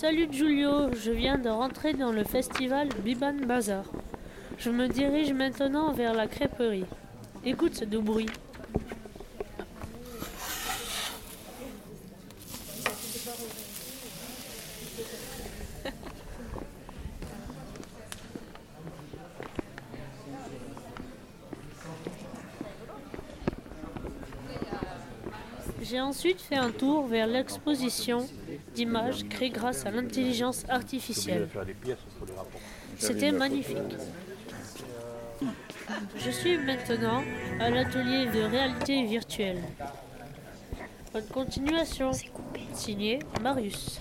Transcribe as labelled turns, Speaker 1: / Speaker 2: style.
Speaker 1: Salut Giulio, je viens de rentrer dans le festival Biban Bazar. Je me dirige maintenant vers la crêperie. Écoute ce doux bruit. J'ai ensuite fait un tour vers l'exposition d'images créées grâce à l'intelligence artificielle. C'était magnifique. Je suis maintenant à l'atelier de réalité virtuelle. Bonne continuation. Signé Marius.